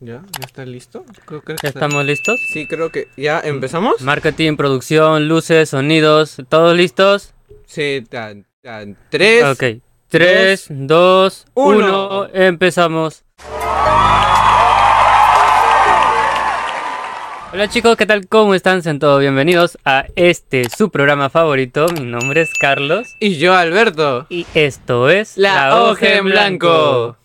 ¿Ya? ¿Ya está listo? Creo que ¿Ya estamos listos? Sí, creo que ya empezamos. Marketing, producción, luces, sonidos, ¿todos listos? Sí, tan, tan, tres. Ok. 3, 2, uno. 1, empezamos. Hola chicos, ¿qué tal? ¿Cómo están? Sean todos bienvenidos a este su programa favorito. Mi nombre es Carlos Y yo, Alberto. y esto es La hoja en blanco.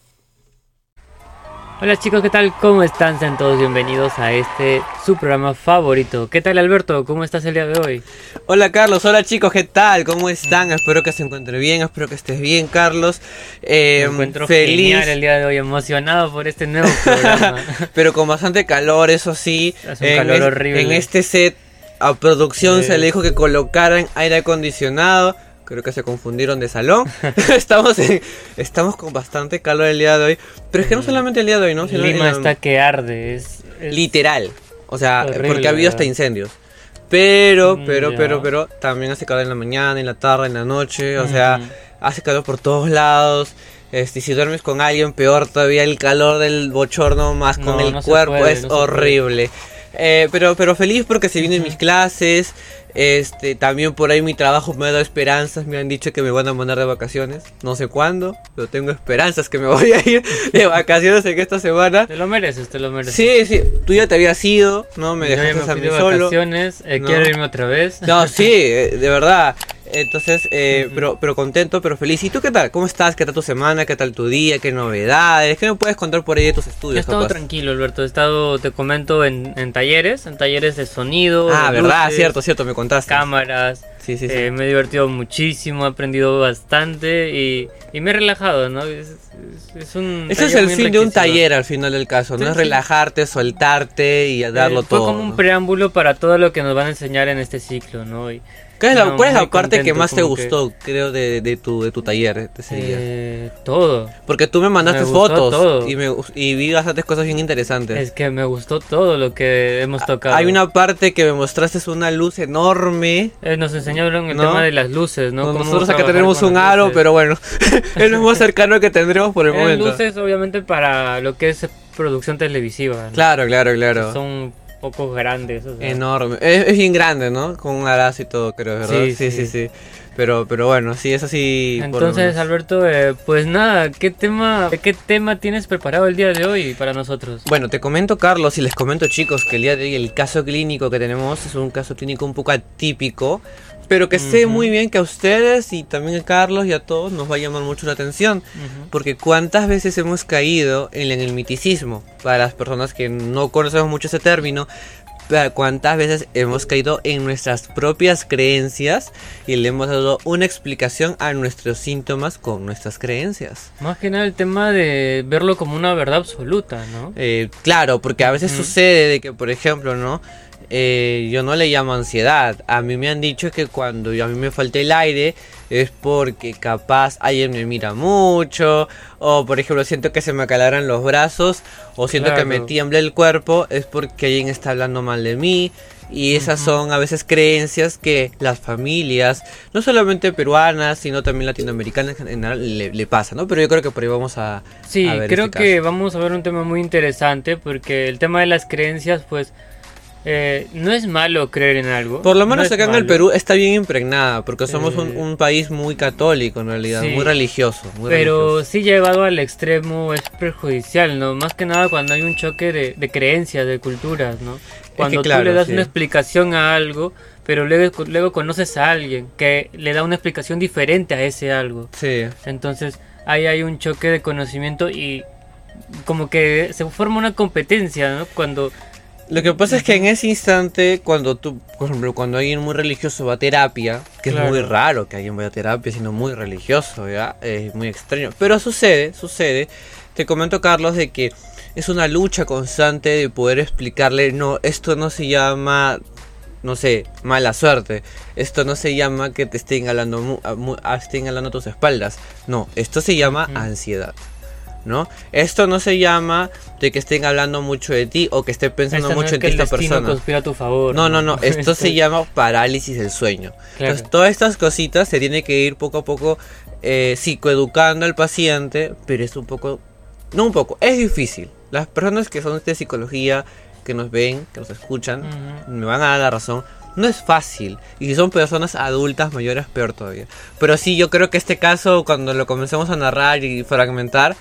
Hola chicos, ¿qué tal? ¿Cómo están? Sean todos bienvenidos a este su programa favorito. ¿Qué tal Alberto? ¿Cómo estás el día de hoy? Hola Carlos, hola chicos, ¿qué tal? ¿Cómo están? Espero que se encuentre bien, espero que estés bien, Carlos. Eh, Me encuentro feliz, genial el día de hoy, emocionado por este nuevo programa. pero con bastante calor, eso sí. Hace un en calor horrible. En este set a producción Sí. se le dijo que colocaran aire acondicionado. Creo que se confundieron de salón. estamos, en- estamos con bastante calor el día de hoy. Pero es que no solamente el día de hoy, ¿no? Sino Lima está que arde. Es, es- Literal. O sea, Horrible, porque ha habido hasta incendios. Pero, Mm, pero, ya. pero, pero, también hace calor en la mañana, en la tarde, en la noche. O sea, hace calor por todos lados. Este, si duermes con alguien, peor todavía el calor del bochorno más con No, el no cuerpo puede, es no horrible. Eh, pero, pero feliz porque se vienen mis clases. Este, también por ahí mi trabajo me ha dado esperanzas. Me han dicho que me van a mandar de vacaciones. No sé cuándo, pero tengo esperanzas que me voy a ir de vacaciones en esta semana. Te lo mereces, te lo mereces. Sí, sí, tú ya te habías ido, ¿no? Me dejaste a mí de solo. vacaciones, eh, No. quiero irme otra vez. No, sí, eh, de verdad. Entonces, eh, pero, pero contento, pero feliz. ¿Y tú qué tal? ¿Cómo estás? ¿Qué tal tu semana? ¿Qué tal tu día? ¿Qué novedades? ¿Qué me puedes contar por ahí de tus Yo he estudios? estado capaz? tranquilo, Alberto. He estado, te comento, en, en talleres, en talleres de sonido. Ah, de verdad, luces, cierto, cierto, me contaste. Cámaras. Sí, sí, sí. Eh, me he divertido muchísimo, he aprendido bastante y, y me he relajado, ¿no? Es, es- es un Ese es el fin de un taller al final del caso, ¿no? Sí, Es relajarte, soltarte y a darlo Eh, fue todo. como un preámbulo para todo lo que nos van a enseñar en este ciclo, ¿no? Y, ¿Cuál es la, no, cuál es la muy parte que más te que- gustó, creo, de, de tu, de tu taller de ese día? eh, todo. Porque tú me mandaste me fotos todo. y, me, y vi bastantes cosas bien interesantes. Es que me gustó todo lo que hemos tocado. Hay una parte que me mostraste es una luz enorme. Eh, nos enseñaron el ¿No? tema de las luces, ¿no? Nosotros acá tenemos un aro, pero bueno, es lo más cercano que tendremos por el Eh, momento. luces obviamente para lo que es producción televisiva. Claro, claro, claro. Son poco grandes. o sea. Enorme. Es, es bien grande, ¿no? Con un arazo y todo, creo, ¿verdad? Sí, Sí, sí, sí. sí. Pero, pero bueno, sí, es así. Entonces. Alberto, eh, pues nada, ¿qué tema, ¿qué tema tienes preparado el día de hoy para nosotros? Bueno, te comento, Carlos, y les comento, chicos, que el día de hoy el caso clínico que tenemos es un caso clínico un poco atípico, pero que sé Ujú. muy bien que a ustedes y también a Carlos y a todos nos va a llamar mucho la atención. Ujú. Porque cuántas veces hemos caído en el miticismo, para las personas que no conocemos mucho ese término, cuántas veces hemos caído en nuestras propias creencias y le hemos dado una explicación a nuestros síntomas con nuestras creencias. Más que nada el tema de verlo como una verdad absoluta, ¿no? Eh, claro, porque a veces sucede de que, por ejemplo, ¿no? Eh, yo no le llamo ansiedad. A mí me han dicho que cuando yo- a mí me falta el aire es porque capaz alguien me mira mucho. O por ejemplo siento que se me acalaran los brazos. O siento que me tiembla el cuerpo. Es porque alguien está hablando mal de mí. Y esas son a veces creencias que las familias, no solamente peruanas, sino también latinoamericanas en general, le, le pasa, ¿no? Pero yo creo que por ahí vamos a... Sí, a ver creo este que vamos a ver un tema muy interesante porque el tema de las creencias, pues, eh, no es malo creer en algo. Por lo no menos es acá en el. Perú está bien impregnada, porque somos un, Eh, un país muy católico en realidad, sí. muy religioso. Muy Pero religioso. sí llevado al extremo es perjudicial, ¿no? Más que nada cuando hay un choque de, de creencias, de culturas, ¿no? Cuando claro, tú le das sí. una explicación a algo, pero luego, luego conoces a alguien que le da una explicación diferente a ese algo. Sí, Entonces ahí hay un choque de conocimiento y como que se forma una competencia, ¿no? Cuando... lo que pasa es que en ese instante, cuando tú, por ejemplo, cuando alguien muy religioso va a terapia, que Claro. es muy raro que alguien vaya a terapia siendo muy religioso, ¿ya? Es muy extraño. Pero sucede, sucede. Te comento, Carlos, de que es una lucha constante de poder explicarle, no, esto no se llama no sé, mala suerte. Esto no se llama que te estén hablando, mu- a- mu- a- estén hablando a tus espaldas. No, esto se llama ansiedad. ¿No? Esto no se llama de que estén hablando mucho de ti o que esté pensando no mucho es en que ti el esta persona. conspira a tu favor. No, no, no, esto se Esto- llama parálisis del sueño. Claro. Entonces, todas estas cositas se tiene que ir poco a poco eh, psicoeducando al paciente, pero es un poco, no un poco, es difícil. Las personas que son de psicología, que nos ven, que nos escuchan, Ujú. me van a dar la razón. No es fácil. Y si son personas adultas mayores, peor todavía. Pero sí, yo creo que este caso, cuando lo comencemos a narrar y fragmentar,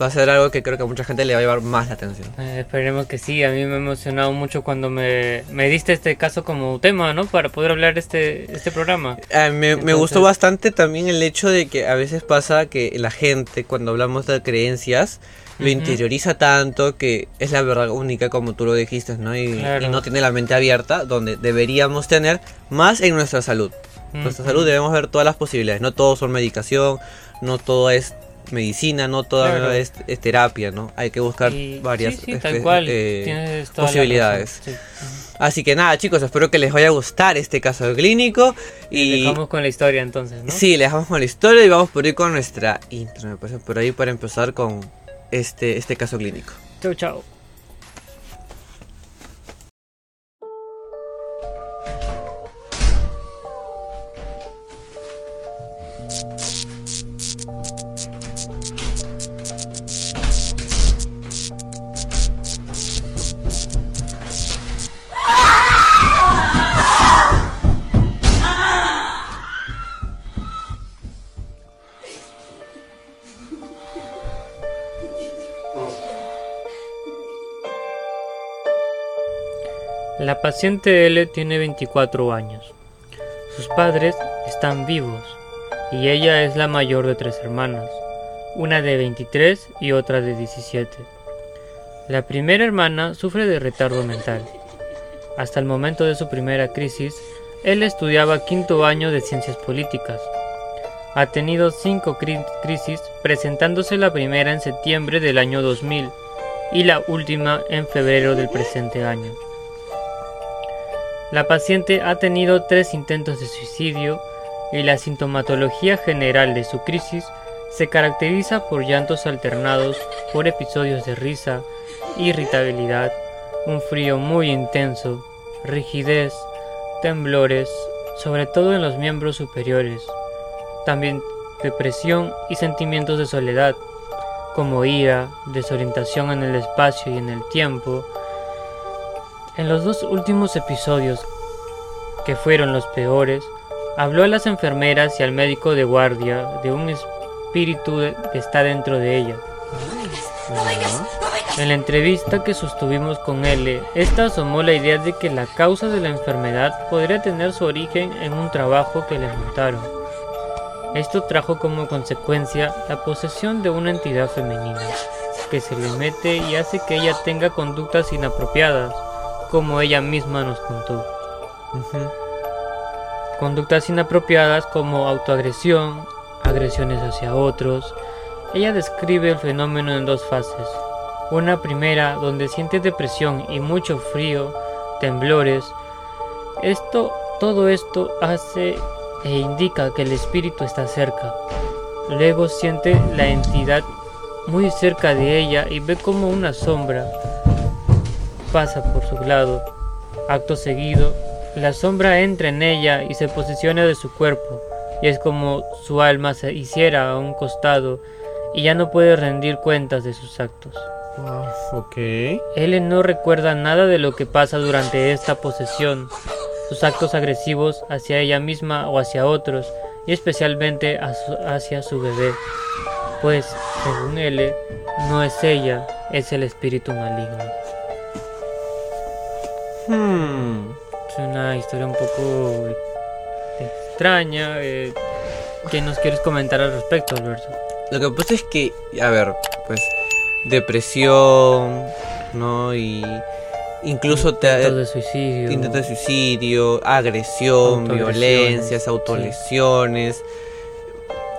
va a ser algo que creo que a mucha gente le va a llevar más la atención. Eh, esperemos que sí, a mí me ha emocionado mucho cuando me, me diste este caso como tema, ¿no? Para poder hablar este, este programa. Eh, me, gustó bastante también el hecho de que a veces pasa que la gente cuando hablamos de creencias lo interioriza tanto que es la verdad única como tú lo dijiste, ¿no? Y, Claro. y no tiene la mente abierta donde deberíamos tener más en nuestra salud. Nuestra salud debemos ver todas las posibilidades, no todo son medicación, no todo es medicina, no Claro. es, es terapia, ¿no? Hay que buscar Y- varias sí, sí, tal espe- cual, eh, toda posibilidades. sí. Así que nada, chicos, espero que les vaya a gustar este caso clínico y Dejamos con la historia entonces, ¿no? Sí, le dejamos con la historia y vamos por ir con nuestra intro, me parece por ahí para empezar con este, este caso clínico. Chau, chau. La paciente L tiene 24 años. Sus padres están vivos y ella es la mayor de tres hermanas, una de 23 y otra de 17. La primera hermana sufre de retardo mental. Hasta el momento de su primera crisis, él estudiaba quinto año de ciencias políticas. Ha tenido cinco cri- crisis, presentándose la primera en septiembre del año 2000 y la última en febrero del presente año. La paciente ha tenido tres intentos de suicidio y la sintomatología general de su crisis se caracteriza por llantos alternados por episodios de risa, irritabilidad, un frío muy intenso, rigidez, temblores, sobre todo en los miembros superiores, también depresión y sentimientos de soledad, como ira, desorientación en el espacio y en el tiempo, en los dos últimos episodios, que fueron los peores, habló a las enfermeras y al médico de guardia de un espíritu que está dentro de ella. En la entrevista que sostuvimos con él, esta asomó la idea de que la causa de la enfermedad podría tener su origen en un trabajo que le montaron. Esto trajo como consecuencia la posesión de una entidad femenina, que se le mete y hace que ella tenga conductas inapropiadas, como ella misma nos contó. Conductas inapropiadas como autoagresión, agresiones hacia otros. Ella describe el fenómeno en dos fases. Una primera donde siente depresión y mucho frío, temblores. Esto, todo esto hace e indica que el espíritu está cerca. Luego siente la entidad muy cerca de ella y ve como una sombra pasa por su lado. Acto seguido, la sombra entra en ella y se posiciona de su cuerpo, y es como su alma se hiciera a un costado y ya no puede rendir cuentas de sus actos. Ok. Ellen no recuerda nada de lo que pasa durante esta posesión, sus actos agresivos hacia ella misma o hacia otros, y especialmente su- hacia su bebé, pues, según él, no es ella, es el espíritu maligno. Hmm. Es una historia un poco extraña. eh, ¿Qué nos quieres comentar al respecto, Alberto? Lo que pasa es que, a ver, pues, depresión, ¿no? Y incluso te, Intentos de suicidio. intentos de suicidio, agresión, violencias, sí. autolesiones.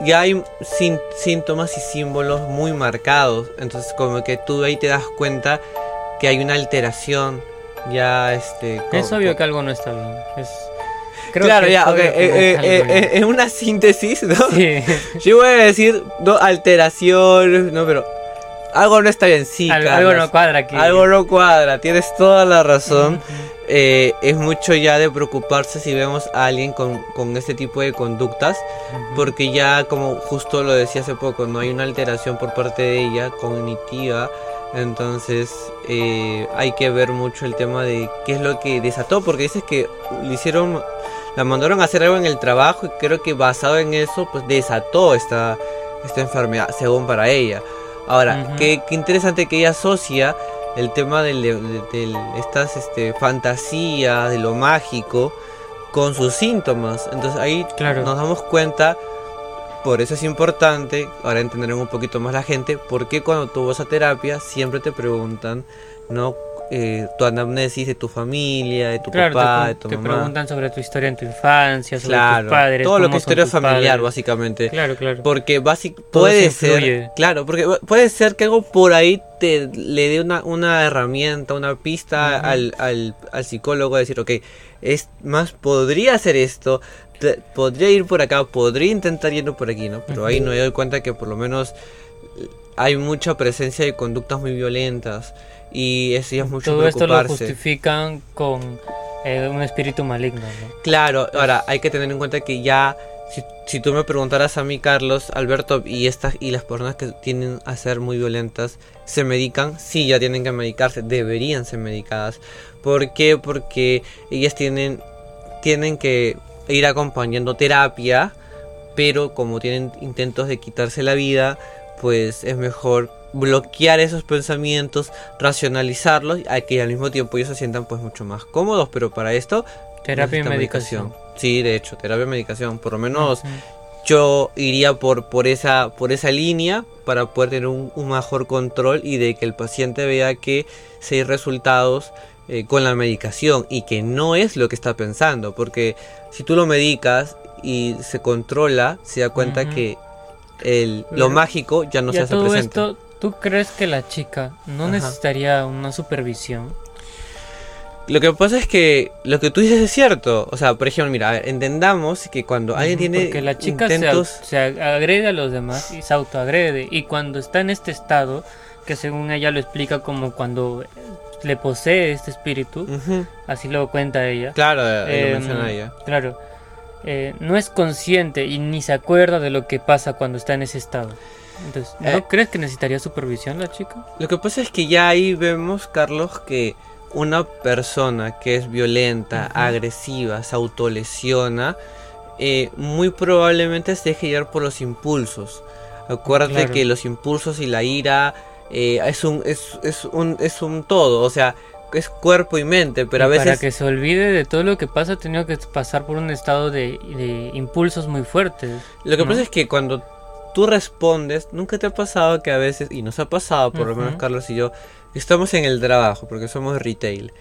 Ya hay síntomas y símbolos muy marcados. Entonces, como que tú ahí te das cuenta que hay una alteración. Ya, este. Es obvio que algo no está bien. Es... creo Claro, que es ya, ok. eh, no eh, eh, eh, en una síntesis, ¿no? Sí. Yo voy a decir no, alteraciones, no, pero algo no está bien, sí. Algo, no cuadra aquí. Algo no cuadra, tienes toda la razón. Eh, es mucho ya de preocuparse si vemos a alguien con, con este tipo de conductas, porque ya como justo lo decía hace poco, no hay una alteración por parte de ella cognitiva, entonces eh, hay que ver mucho el tema de qué es lo que desató, porque dices que le hicieron, la mandaron a hacer algo en el trabajo y creo que basado en eso, pues desató esta, esta enfermedad, según para ella. Ahora, qué, qué interesante que ella asocia el tema de, de- de estas este, fantasías, de lo mágico, con sus síntomas. Entonces ahí Claro. nos damos cuenta, por eso es importante, ahora entender un poquito más la gente, por qué cuando tú vas a terapia siempre te preguntan, ¿no? Eh, tu anamnesis de tu familia, de tu Claro, papá, te, de tu te mamá. preguntan sobre tu historia en tu infancia, sobre Claro, tus padres. todo lo que es historia familiar, padres. básicamente. Claro, claro. Porque básic Todo puede ser, claro, porque puede ser que algo por ahí te le dé una, una herramienta, una pista al, al, al psicólogo a decir, ok, es más, podría hacer esto, te- podría ir por acá, podría intentar yendo por aquí, ¿no? Pero ahí no me doy cuenta que por lo menos hay mucha presencia de conductas muy violentas y eso ya es mucho Todo esto lo justifican con eh, un espíritu maligno, ¿no? Claro, ahora hay que tener en cuenta que ya, si, si tú me preguntaras a mí, Carlos, Alberto, y estas y las personas que tienden a ser muy violentas, ¿se medican? Sí, ya tienen que medicarse, deberían ser medicadas. ¿Por qué? Porque ellas tienen, tienen que ir acompañando terapia, pero como tienen intentos de quitarse la vida, pues es mejor bloquear esos pensamientos, racionalizarlos, a que al mismo tiempo ellos se sientan pues mucho más cómodos, pero para esto Terapia y medicación. Sí, de hecho, terapia y medicación. Por lo menos yo iría por, por, esa, por esa línea para poder tener un, un mejor control y de que el paciente vea que si hay resultados eh, con la medicación y que no es lo que está pensando. Porque si tú lo medicas y se controla, se da cuenta que el, lo mágico ya no se hace todo presente. esto, ¿tú crees que la chica no Ajá. necesitaría una supervisión? Lo que pasa es que lo que tú dices es cierto. O sea, por ejemplo, mira, a ver, entendamos que cuando alguien tiene Porque la chica se, intentos... se agrede a los demás y se autoagrede. Y cuando está en este estado, que según ella lo explica como cuando le posee este espíritu, así lo cuenta ella. Claro, eh, lo Em, menciona ella. Claro. Eh, no es consciente y ni se acuerda de lo que pasa cuando está en ese estado. Entonces, ¿no Eh. crees que necesitaría supervisión la chica? Lo que pasa es que ya ahí vemos, Carlos, que una persona que es violenta, agresiva, se autolesiona, eh, muy probablemente se deje llevar por los impulsos. Acuérdate Claro. que los impulsos y la ira eh, es, un, es, es, un, es un todo, o sea, es cuerpo y mente, pero a Y veces... Para que se olvide de todo lo que pasa, ha tenido que pasar por un estado de, de impulsos muy fuertes. Lo que ¿no? pasa es que cuando tú respondes, nunca te ha pasado que a veces, y nos ha pasado, por lo menos. Carlos y yo, estamos en el trabajo, porque somos retail,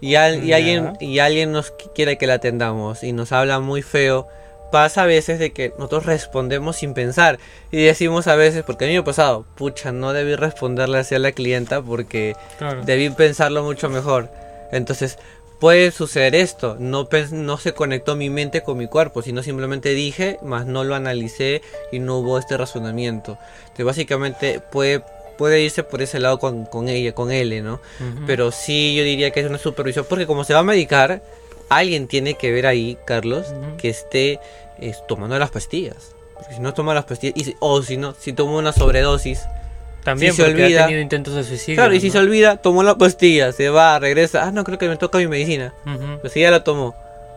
y, al- y alguien, y alguien nos qu- quiere que la atendamos y nos habla muy feo, pasa a veces de que nosotros respondemos sin pensar y decimos a veces, porque a mí me ha pasado, pucha, no debí responderle así a la clienta porque Claro. debí pensarlo mucho mejor. Entonces, puede suceder esto. No, se conectó mi mente con mi cuerpo, sino simplemente dije, más no lo analicé y no hubo este razonamiento. Entonces, básicamente puede, puede irse por ese lado con, con ella, con L, ¿no? Pero sí, yo diría que es una supervisión, porque como se va a medicar, alguien tiene que ver ahí, Carlos, que esté tomando las pastillas. Porque si no toma las pastillas, y si- o si no, si toma una sobredosis, También si se olvida- ha tenido intentos de suicidio. Claro, y si se olvida, tomó la pastilla, se va, regresa. Ah, no, creo que me toca mi medicina. Ujú. Pues sí, ya la tomó.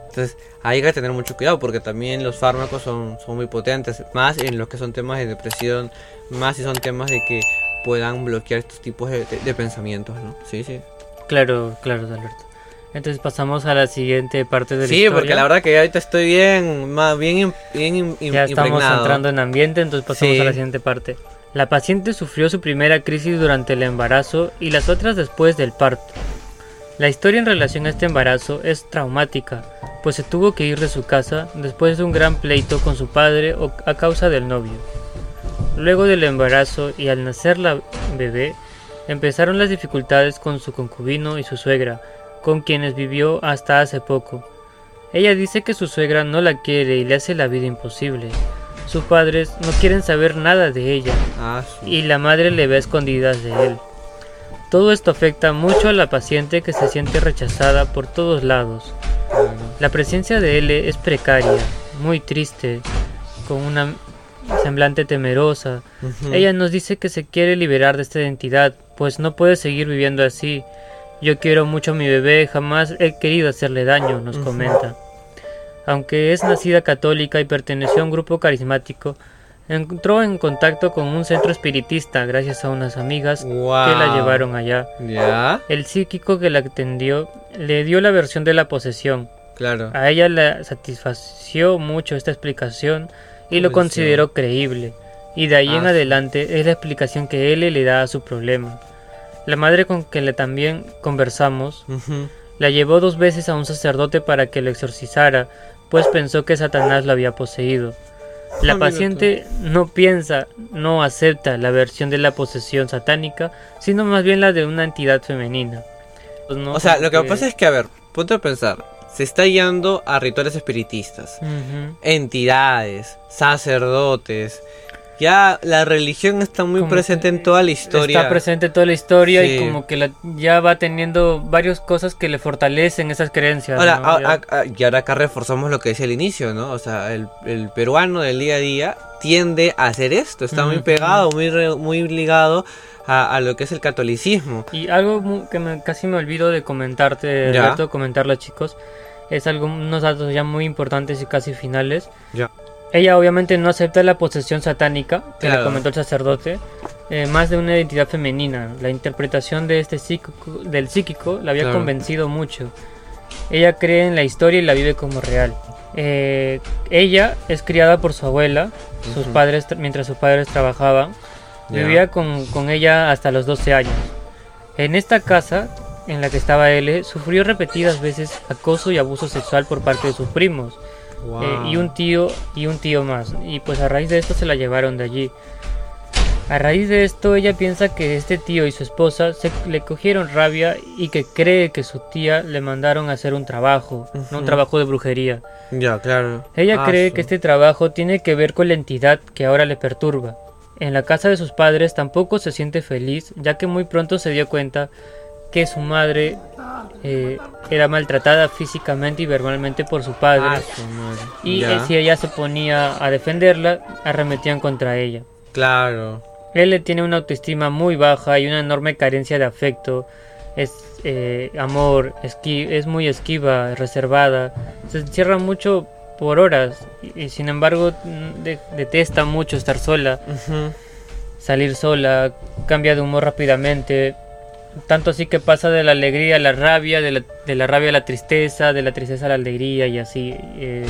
Entonces, hay que tener mucho cuidado porque también los fármacos son, son muy potentes. Más en los que son temas de depresión, más si son temas de que puedan bloquear estos tipos de, de- de pensamientos, ¿no? Sí, sí. Claro, claro, Alberto. Entonces pasamos a la siguiente parte de la Sí, historia. porque la verdad que ahorita estoy bien, más bien, bien Ya estamos impregnado. entrando en ambiente, entonces pasamos Sí. a la siguiente parte. La paciente sufrió su primera crisis durante el embarazo y las otras después del parto. La historia en relación a este embarazo es traumática, pues se tuvo que ir de su casa después de un gran pleito con su padre a causa del novio. Luego del embarazo y al nacer la bebé, empezaron las dificultades con su concubino y su suegra, con quienes vivió hasta hace poco. Ella dice que su suegra no la quiere y le hace la vida imposible. sus padres no quieren saber nada de ella Ah, y la madre le ve a escondidas de él. Todo esto afecta mucho a la paciente que se siente rechazada por todos lados. La presencia de L es precaria, muy triste, con una semblante temerosa. Ella nos dice que se quiere liberar de esta identidad, pues no puede seguir viviendo así. Yo quiero mucho a mi bebé, jamás he querido hacerle daño, nos comenta. Aunque es nacida católica y perteneció a un grupo carismático, entró en contacto con un centro espiritista gracias a unas amigas que la llevaron allá. Ya, El psíquico que la atendió le dio la versión de la posesión. claro. A ella le satisfació mucho esta explicación y lo consideró creíble. Y de ahí Ah, en sí. adelante es la explicación que él le da a su problema. La madre con que le también conversamos la llevó dos veces a un sacerdote para que lo exorcizara, pues pensó que Satanás lo había poseído. La Ah, mira paciente no piensa, no acepta la versión de la posesión satánica, sino más bien la de una entidad femenina. Pues no, O sea, lo que pasa es que, a ver, ponte a pensar. Se está guiando a rituales espiritistas, entidades, sacerdotes. Ya la religión está muy Como presente en toda la historia. Está presente toda la historia Sí. y como que la- ya va teniendo varias cosas que le fortalecen esas creencias. Ahora, ¿no? a- Ya- a- a- y ahora acá reforzamos lo que decía al inicio, ¿no? O sea, el, el peruano del día a día tiende a hacer esto, está muy pegado, muy, re- muy ligado a, a lo que es el catolicismo. Y algo que me- casi me olvido de comentarte. Alberto, comentarlo chicos, es algo, unos datos ya muy importantes y casi finales. Ya. Ella obviamente no acepta la posesión satánica que le comentó el sacerdote, eh, más de una identidad femenina. La interpretación de este psíquico, del psíquico la había Claro. convencido mucho. Ella cree en la historia y la vive como real. Eh, ella es criada por su abuela, sus padres tra- mientras sus padres trabajaban. Vivía con, con ella hasta los 12 años. En esta casa en la que estaba L, sufrió repetidas veces acoso y abuso sexual por parte de sus primos. Wow. Eh, y un tío y un tío más. Y pues a raíz de esto se la llevaron de allí. A raíz de esto ella piensa que este tío y su esposa se le cogieron rabia y que cree que su tía le mandaron a hacer un trabajo, no un trabajo de brujería. Ya, claro. Ella Ah, cree que este trabajo tiene que ver con la entidad que ahora le perturba. En la casa de sus padres tampoco se siente feliz, ya que muy pronto se dio cuenta que su madre eh, era maltratada físicamente y verbalmente por su padre. Ah, su y Ya. eh, si ella se ponía a defenderla, arremetían contra ella. Claro. Él tiene una autoestima muy baja y una enorme carencia de afecto. Es eh, amor, esqui- es muy esquiva, reservada. Se encierra mucho por horas y, y sin embargo de- detesta mucho estar sola, salir sola, cambia de humor rápidamente. Tanto así que pasa de la alegría a la rabia, de la, de la rabia a la tristeza, de la tristeza a la alegría y así. eh,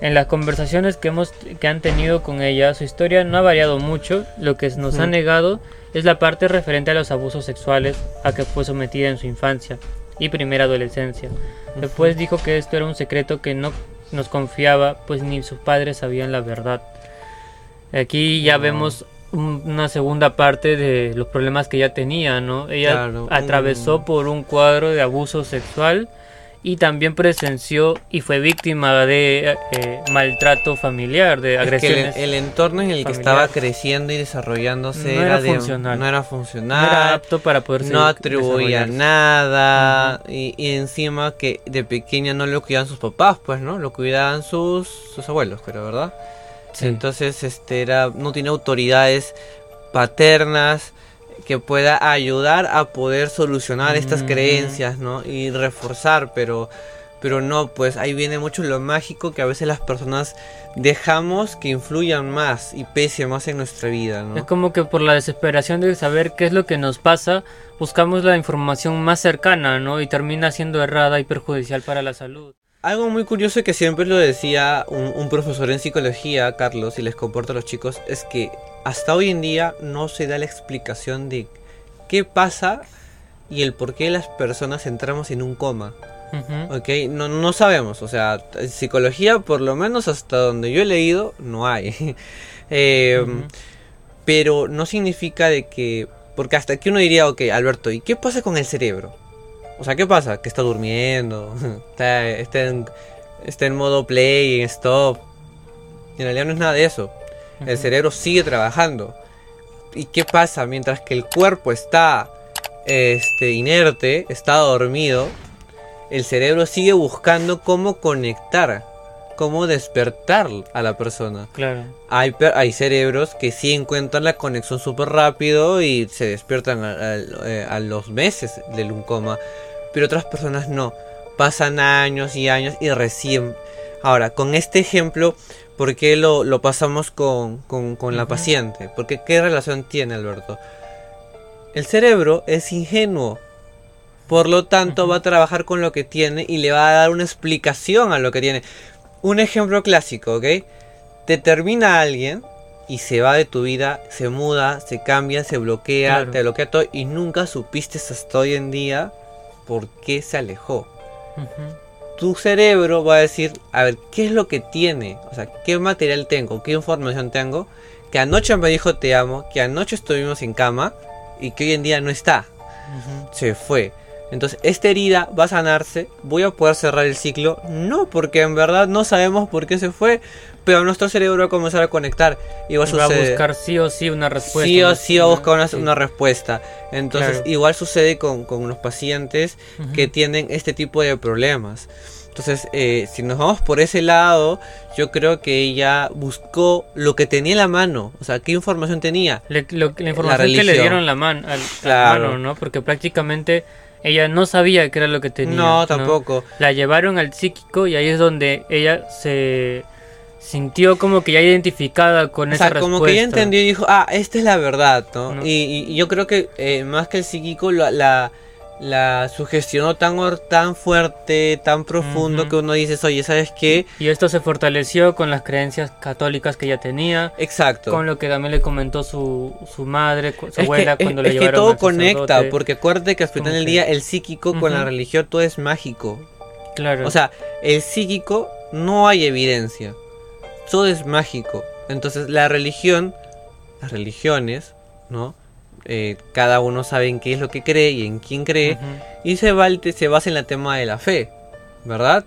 en las conversaciones que hemos que han tenido con ella, su historia no ha variado mucho. Lo que nos ha negado es la parte referente a los abusos sexuales a que fue sometida en su infancia y primera adolescencia. Después dijo que esto era un secreto que no nos confiaba, pues ni sus padres sabían la verdad. Aquí ya vemos una segunda parte de los problemas que ella tenía, ¿no? Ella Claro, atravesó mm. por un cuadro de abuso sexual y también presenció y fue víctima de eh, maltrato familiar, de Es que el, agresiones. el entorno en el que estaba creciendo y desarrollándose No era, era de- funcional. no era no era funcional. apto para poder no atribuía nada y, y encima que de pequeña no lo cuidaban sus papás pues no lo cuidaban sus sus abuelos creo verdad Sí. entonces este era no tiene autoridades paternas que pueda ayudar a poder solucionar estas creencias no y reforzar pero pero no pues ahí viene mucho lo mágico que a veces las personas dejamos que influyan más y pese más en nuestra vida no Es como que por la desesperación de saber qué es lo que nos pasa, buscamos la información más cercana, ¿no? Y termina siendo errada y perjudicial para la salud. Algo muy curioso que siempre lo decía un, un profesor en psicología, Carlos, y les comporto a los chicos, es que hasta hoy en día no se da la explicación de qué pasa y el por qué las personas entramos en un coma. Ujú. ¿Ok? No, no sabemos, o sea, en psicología, por lo menos hasta donde yo he leído, no hay. Eh, Ujú. Pero no significa de que... Porque hasta aquí uno diría, ok, Alberto, ¿y qué pasa con el cerebro? O sea, ¿qué pasa? Que está durmiendo, está, está en, está en modo play, en stop. En realidad no es nada de eso. El cerebro sigue trabajando. ¿Y qué pasa? Mientras que el cuerpo está este, inerte, está dormido, el cerebro sigue buscando cómo conectar, cómo despertar a la persona. Claro. Hay, hay cerebros que sí encuentran la conexión súper rápido y se despiertan a, a- eh, a los meses del un coma, pero otras personas no. Pasan años y años y recién. Ahora, con este ejemplo, ¿por qué lo, lo pasamos con, con- con la paciente? Porque ¿qué relación tiene, Alberto? El cerebro es ingenuo. Por lo tanto, va a trabajar con lo que tiene y le va a dar una explicación a lo que tiene. Un ejemplo clásico, ¿ok? Te termina alguien y se va de tu vida, se muda, se cambia, se bloquea, Claro. te bloquea todo y nunca supiste hasta hoy en día por qué se alejó. Tu cerebro va a decir, a ver, ¿qué es lo que tiene? O sea, ¿qué material tengo? ¿Qué información tengo? Que anoche me dijo te amo, que anoche estuvimos en cama y que hoy en día no está se fue. Entonces, esta herida va a sanarse. Voy a poder cerrar el ciclo. No, porque en verdad no sabemos por qué se fue. Pero nuestro cerebro va a comenzar a conectar. Igual Va a buscar sí o sí una respuesta. sí o sí va a buscar una, Sí. una respuesta. Entonces, Claro. igual sucede con, con los pacientes que tienen este tipo de problemas. Entonces, eh, si nos vamos por ese lado, yo creo que ella buscó lo que tenía en la mano. O sea, ¿qué información tenía? Le- lo- la información que le dieron la, man, al, la Claro. mano, ¿no? Porque prácticamente ella no sabía qué era lo que tenía. no, tampoco. La llevaron al psíquico y ahí es donde ella se sintió como que ya identificada con O esa sea, respuesta. como que ella entendió y dijo, ah, esta es la verdad, ¿no? Y- y yo creo que eh, más que el psíquico la, la, la sugestionó tan, or- tan fuerte, tan profundo Ujú. que uno dice, oye, ¿sabes qué? Y esto se fortaleció con las creencias católicas que ella tenía, Exacto. con lo que también le comentó su, su madre, su es abuela que, cuando es, le es que llevaron todo al conecta, porque acuérdate que al final del que- día el psíquico con la religión todo es mágico. Claro. O sea, el psíquico no hay evidencia. Todo es mágico. Entonces la religión, las religiones, ¿no? Eh, cada uno sabe en qué es lo que cree y en quién cree. Y se, va se basa en el tema de la fe, ¿verdad?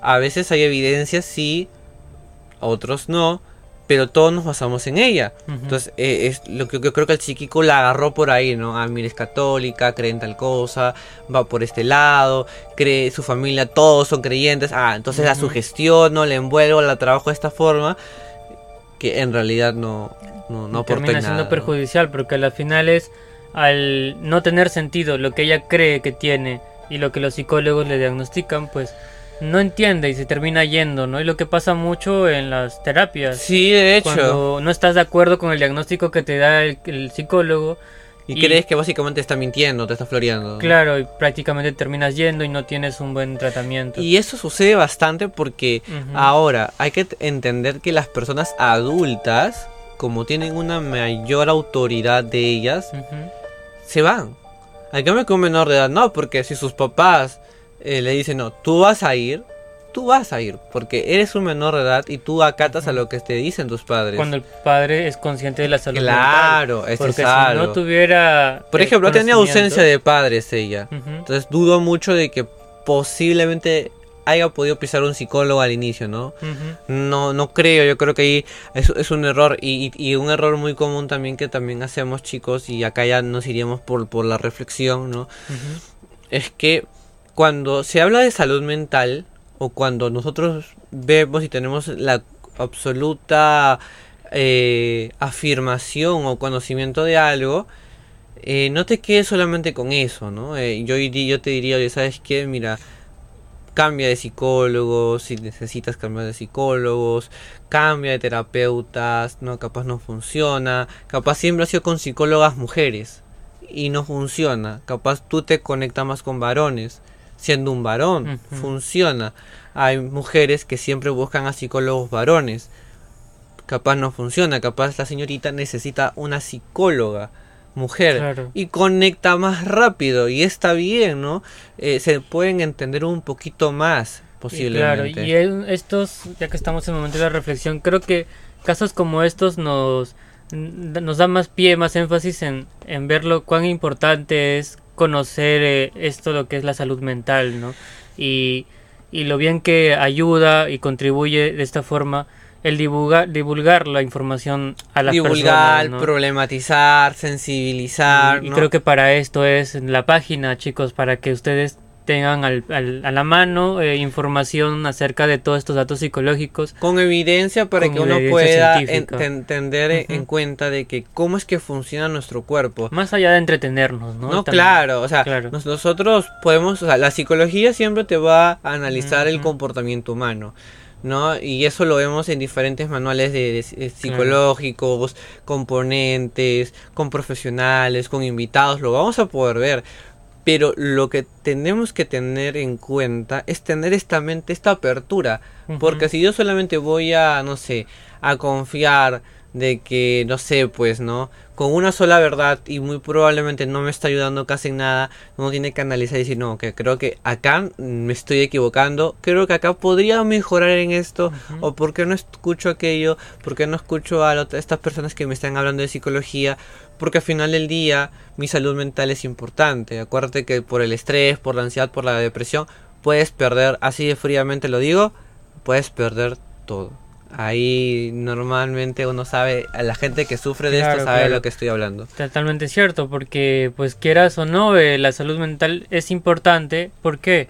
A veces hay evidencias sí, otros no, pero todos nos basamos en ella. Entonces, eh, es lo que yo creo que el psíquico la agarró por ahí, ¿no? Ah, mira, es católica, cree en tal cosa, va por este lado, cree su familia, todos son creyentes. Ah, entonces la Ujú. sugestiono, la envuelvo, la trabajo de esta forma, que en realidad no, no, no termina en siendo perjudicial porque al final es al no tener sentido lo que ella cree que tiene y lo que los psicólogos le diagnostican pues no entiende y se termina yendo no y lo que pasa mucho en las terapias. Sí, de hecho. cuando no estás de acuerdo con el diagnóstico que te da el, el psicólogo Y, y- crees que básicamente está mintiendo, te está floreando. claro y prácticamente terminas yendo y no tienes un buen tratamiento. Y eso sucede bastante porque ahora hay que entender que las personas adultas, como tienen una mayor autoridad de ellas, se van. Al cambio que un menor de edad no, porque si sus papás eh, le dicen, no, tú vas a ir, tú vas a ir, porque eres un menor de edad y tú acatas a lo que te dicen tus padres. cuando el padre es consciente de la salud mental. claro, porque es si algo. no tuviera Por ejemplo, tenía ausencia de padres ella. Entonces dudo mucho de que posiblemente haya podido pisar un psicólogo al inicio, ¿no? Ujú. No, no creo, yo creo que ahí es, es un error y, y- y un error muy común también que también hacemos chicos y acá ya nos iríamos por, por la reflexión, ¿no? Ujú. Es que cuando se habla de salud mental o cuando nosotros vemos y tenemos la absoluta eh, afirmación o conocimiento de algo, eh, no te quedes solamente con eso, ¿no? Eh, yo, yo te diría, ¿sabes qué? Mira, cambia de psicólogos, si necesitas cambiar de psicólogos, cambia de terapeutas, no, capaz no funciona, capaz siempre ha sido con psicólogas mujeres y no funciona, capaz tú te conectas más con varones, siendo un varón, funciona. Hay mujeres que siempre buscan a psicólogos varones, capaz no funciona, capaz la señorita necesita una psicóloga mujer Claro. y conecta más rápido y está bien, ¿no? Eh, se pueden entender un poquito más Y posiblemente. Claro, y estos, ya que estamos en el momento de la reflexión, creo que casos como estos nos, nos da más pie, más énfasis en, en ver lo cuán importante es conocer eh, esto, lo que es la salud mental, ¿no? Y, y lo bien que ayuda y contribuye de esta forma el divulgar, divulgar la información a las Divulgar, personas. ¿no? problematizar, sensibilizar. Y, creo que para esto es la página, chicos, para que ustedes tengan al, al- a la mano eh, información acerca de todos estos datos psicológicos. con evidencia para Con que uno pueda científica. ent- tener en- cuenta de que cómo es que funciona nuestro cuerpo. Más allá de entretenernos, ¿no? No, También- claro, o sea, claro. nos- nosotros podemos, o sea, la psicología siempre te va a analizar el comportamiento humano, ¿no? Y eso lo vemos en diferentes manuales de, de- de psicológicos, componentes, con profesionales, con invitados, lo vamos a poder ver. Pero lo que tenemos que tener en cuenta es tener esta mente, esta apertura. Porque si yo solamente voy a, no sé, a confiar de que, no sé, pues, ¿no? Con una sola verdad y muy probablemente no me está ayudando casi en nada, uno tiene que analizar y decir, no, que creo que acá me estoy equivocando, creo que acá podría mejorar en esto, o por qué no escucho aquello, por qué no escucho a estas personas que me están hablando de psicología, porque al final del día mi salud mental es importante. Acuérdate que por el estrés, por la ansiedad, por la depresión, puedes perder, así de fríamente lo digo, puedes perder todo. Ahí normalmente uno sabe, a la gente que sufre de Claro, esto sabe claro. lo que estoy hablando. Totalmente cierto, porque pues quieras o no, eh, la salud mental es importante. ¿Por qué?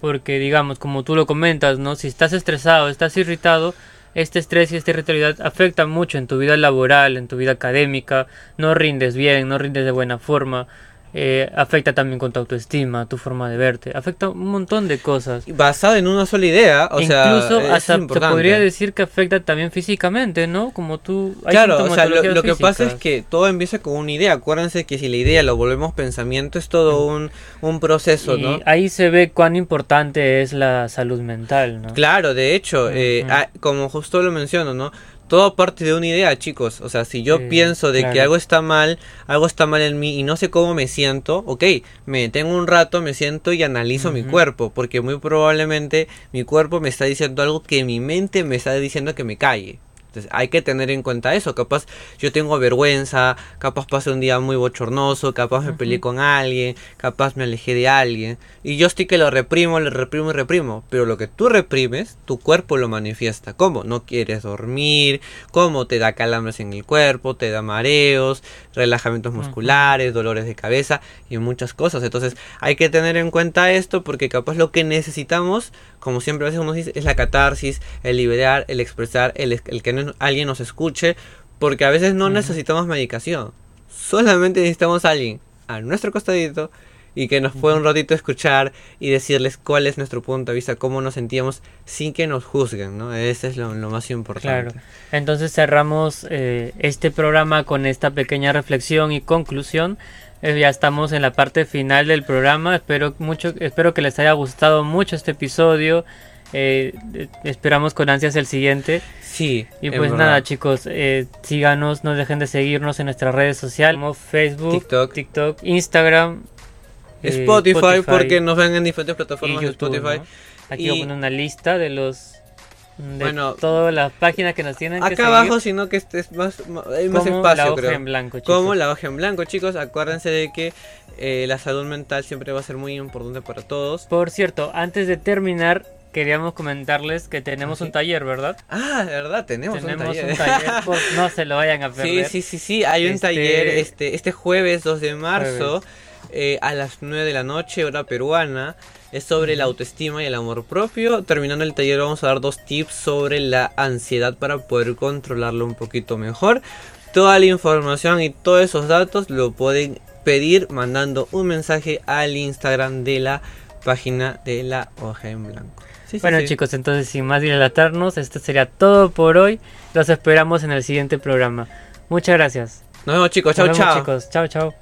Porque digamos, como tú lo comentas, ¿no? Si estás estresado, estás irritado, este estrés y esta irritabilidad afectan mucho en tu vida laboral, en tu vida académica, no rindes bien, no rindes de buena forma, eh, afecta también con tu autoestima, tu forma de verte, afecta un montón de cosas. Basado en una sola idea, o sea, Incluso hasta se podría decir que afecta también físicamente, ¿no? Como tú... hay Claro, o sea, lo, que pasa es que todo empieza con una idea. Acuérdense que si la idea lo volvemos pensamiento, es todo un, un proceso, Y ¿no? ahí se ve cuán importante es la salud mental, ¿no? Claro, de hecho, eh, Ujú. ah, como justo lo menciono, ¿no? Todo parte de una idea, chicos. O sea, si yo pienso de que algo está mal, algo está mal en mí y no sé cómo me siento, ok, me detengo un rato, me siento y analizo mi cuerpo, porque muy probablemente mi cuerpo me está diciendo algo que mi mente me está diciendo que me calle. Entonces hay que tener en cuenta eso. Capaz yo tengo vergüenza, capaz pasé un día muy bochornoso, capaz me peleé con alguien, capaz me alejé de alguien. Y yo estoy que lo reprimo, lo reprimo y reprimo. Pero lo que tú reprimes, tu cuerpo lo manifiesta. ¿Cómo? No quieres dormir, cómo te da calambres en el cuerpo, te da mareos, relajamientos musculares, dolores de cabeza y muchas cosas. Entonces hay que tener en cuenta esto porque capaz lo que necesitamos, como siempre a veces uno dice, es la catarsis, el liberar, el expresar, el, el que no- alguien nos escuche. Porque a veces no necesitamos medicación. Solamente necesitamos a alguien a nuestro costadito y que nos pueda un ratito escuchar y decirles cuál es nuestro punto de vista, cómo nos sentíamos sin que nos juzguen, ¿no? Ese es lo, lo más importante. Claro. Entonces cerramos eh, este programa con esta pequeña reflexión y conclusión. Eh, ya estamos en la parte final del programa. Espero mucho, espero que les haya gustado mucho este episodio. Eh, esperamos con ansias el siguiente. Sí. Y pues verdad. nada, chicos, eh, síganos, no dejen de seguirnos en nuestras redes sociales como Facebook, TikTok. TikTok, Instagram, eh, Spotify, porque nos ven en diferentes y plataformas de YouTube, Spotify. ¿no? Aquí Y- voy a poner una lista de los de Bueno, todas las páginas que nos tienen que Acá seguir. abajo, sino que este es más, hay más como espacio, la hoja creo. en blanco, chicos. Como la hoja en blanco, chicos. Acuérdense de que eh, la salud mental siempre va a ser muy importante para todos. Por cierto, antes de terminar, queríamos comentarles que tenemos ¿Ah, un sí? taller, ¿verdad? Ah, de verdad, tenemos, tenemos un taller. un taller, por- no se lo vayan a Sí, perder. sí, sí, sí, hay un Este- taller este, este jueves 2 de marzo eh, a las 9 de la noche, hora peruana. Es sobre la autoestima y el amor propio. Terminando el taller vamos a dar dos tips sobre la ansiedad para poder controlarlo un poquito mejor. Toda la información y todos esos datos lo pueden pedir mandando un mensaje al Instagram de la página de la hoja en blanco. Sí, Bueno sí. chicos, entonces sin más dilatarnos, esto sería todo por hoy. Los esperamos en el siguiente programa. Muchas gracias. Nos vemos chicos, chao chao. chicos. Chao, chao.